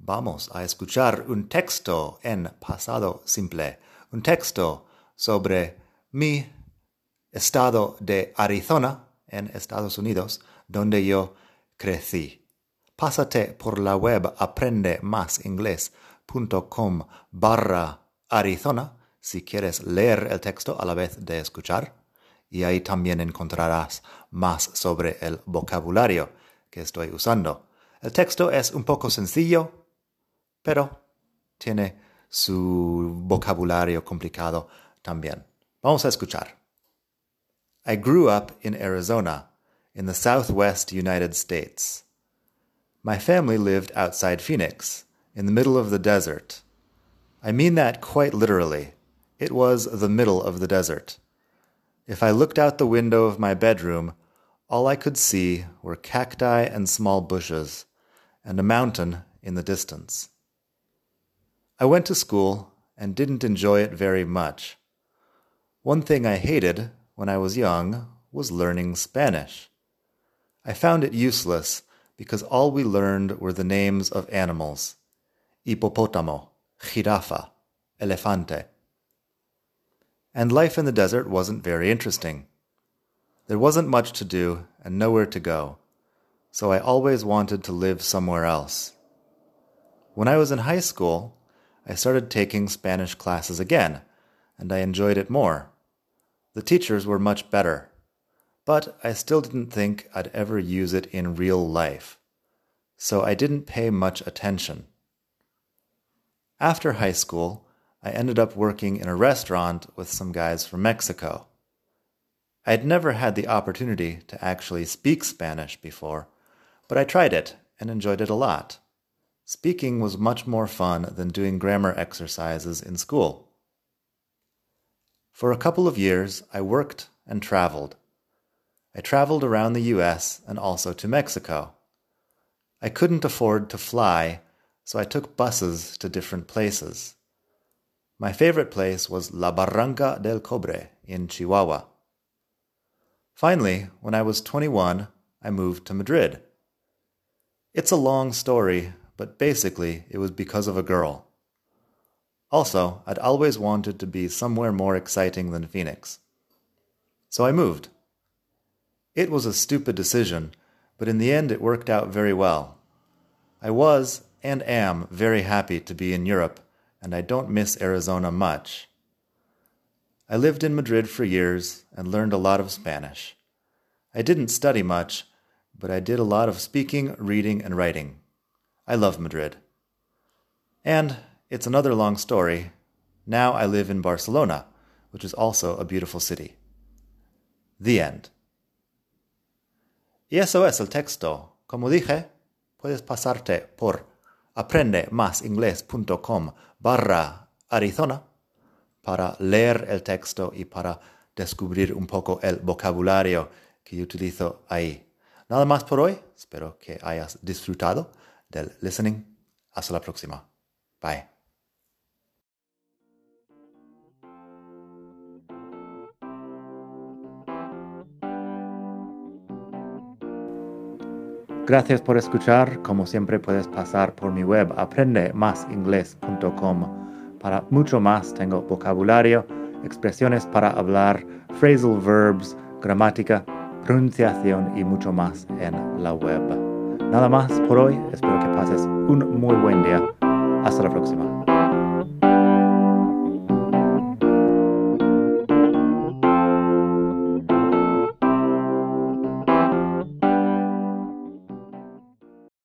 vamos a escuchar un texto en pasado simple, un texto sobre mi estado de Arizona en Estados Unidos, donde yo crecí. Pásate por la web aprendemasingles.com barra Arizona si quieres leer el texto a la vez de escuchar, y ahí también encontrarás más sobre el vocabulario que estoy usando. El texto es un poco sencillo, pero tiene su vocabulario complicado también. Vamos a escuchar. I grew up in Arizona, in the southwest United States. My family lived outside Phoenix, in the middle of the desert. I mean that quite literally. It was the middle of the desert. If I looked out the window of my bedroom, all I could see were cacti and small bushes, and a mountain in the distance. I went to school and didn't enjoy it very much. One thing I hated when I was young was learning Spanish. I found it useless because all we learned were the names of animals hippopotamo, jirafa, elefante. And life in the desert wasn't very interesting. There wasn't much to do and nowhere to go, so I always wanted to live somewhere else. When I was in high school, I started taking Spanish classes again, and I enjoyed it more. The teachers were much better, but I still didn't think I'd ever use it in real life, so I didn't pay much attention. After high school, I ended up working in a restaurant with some guys from Mexico. I'd never had the opportunity to actually speak Spanish before, but I tried it and enjoyed it a lot. Speaking was much more fun than doing grammar exercises in school. For a couple of years, I worked and traveled. I traveled around the US and also to Mexico. I couldn't afford to fly, so I took buses to different places. My favorite place was La Barranca del Cobre in Chihuahua. Finally, when I was 21, I moved to Madrid. It's a long story, but basically it was because of a girl. Also, I'd always wanted to be somewhere more exciting than Phoenix. So I moved. It was a stupid decision, but in the end it worked out very well. I was and am very happy to be in Europe, and I don't miss Arizona much. I lived in Madrid for years and learned a lot of Spanish. I didn't study much, but I did a lot of speaking, reading, and writing. I love Madrid. And it's another long story. Now I live in Barcelona, which is also a beautiful city. The end. Y eso es el texto. Como dije, puedes pasarte por aprendemasingles.com barra Arizona para leer el texto y para descubrir un poco el vocabulario que yo utilizo ahí. Nada más por hoy. Espero que hayas disfrutado del listening. Hasta la próxima. Bye. Gracias por escuchar. Como siempre puedes pasar por mi web aprendemasingles.com. Para mucho más tengo vocabulario, expresiones para hablar, phrasal verbs, gramática, pronunciación y mucho más en la web. Nada más por hoy, espero que pases un muy buen día. Hasta la próxima.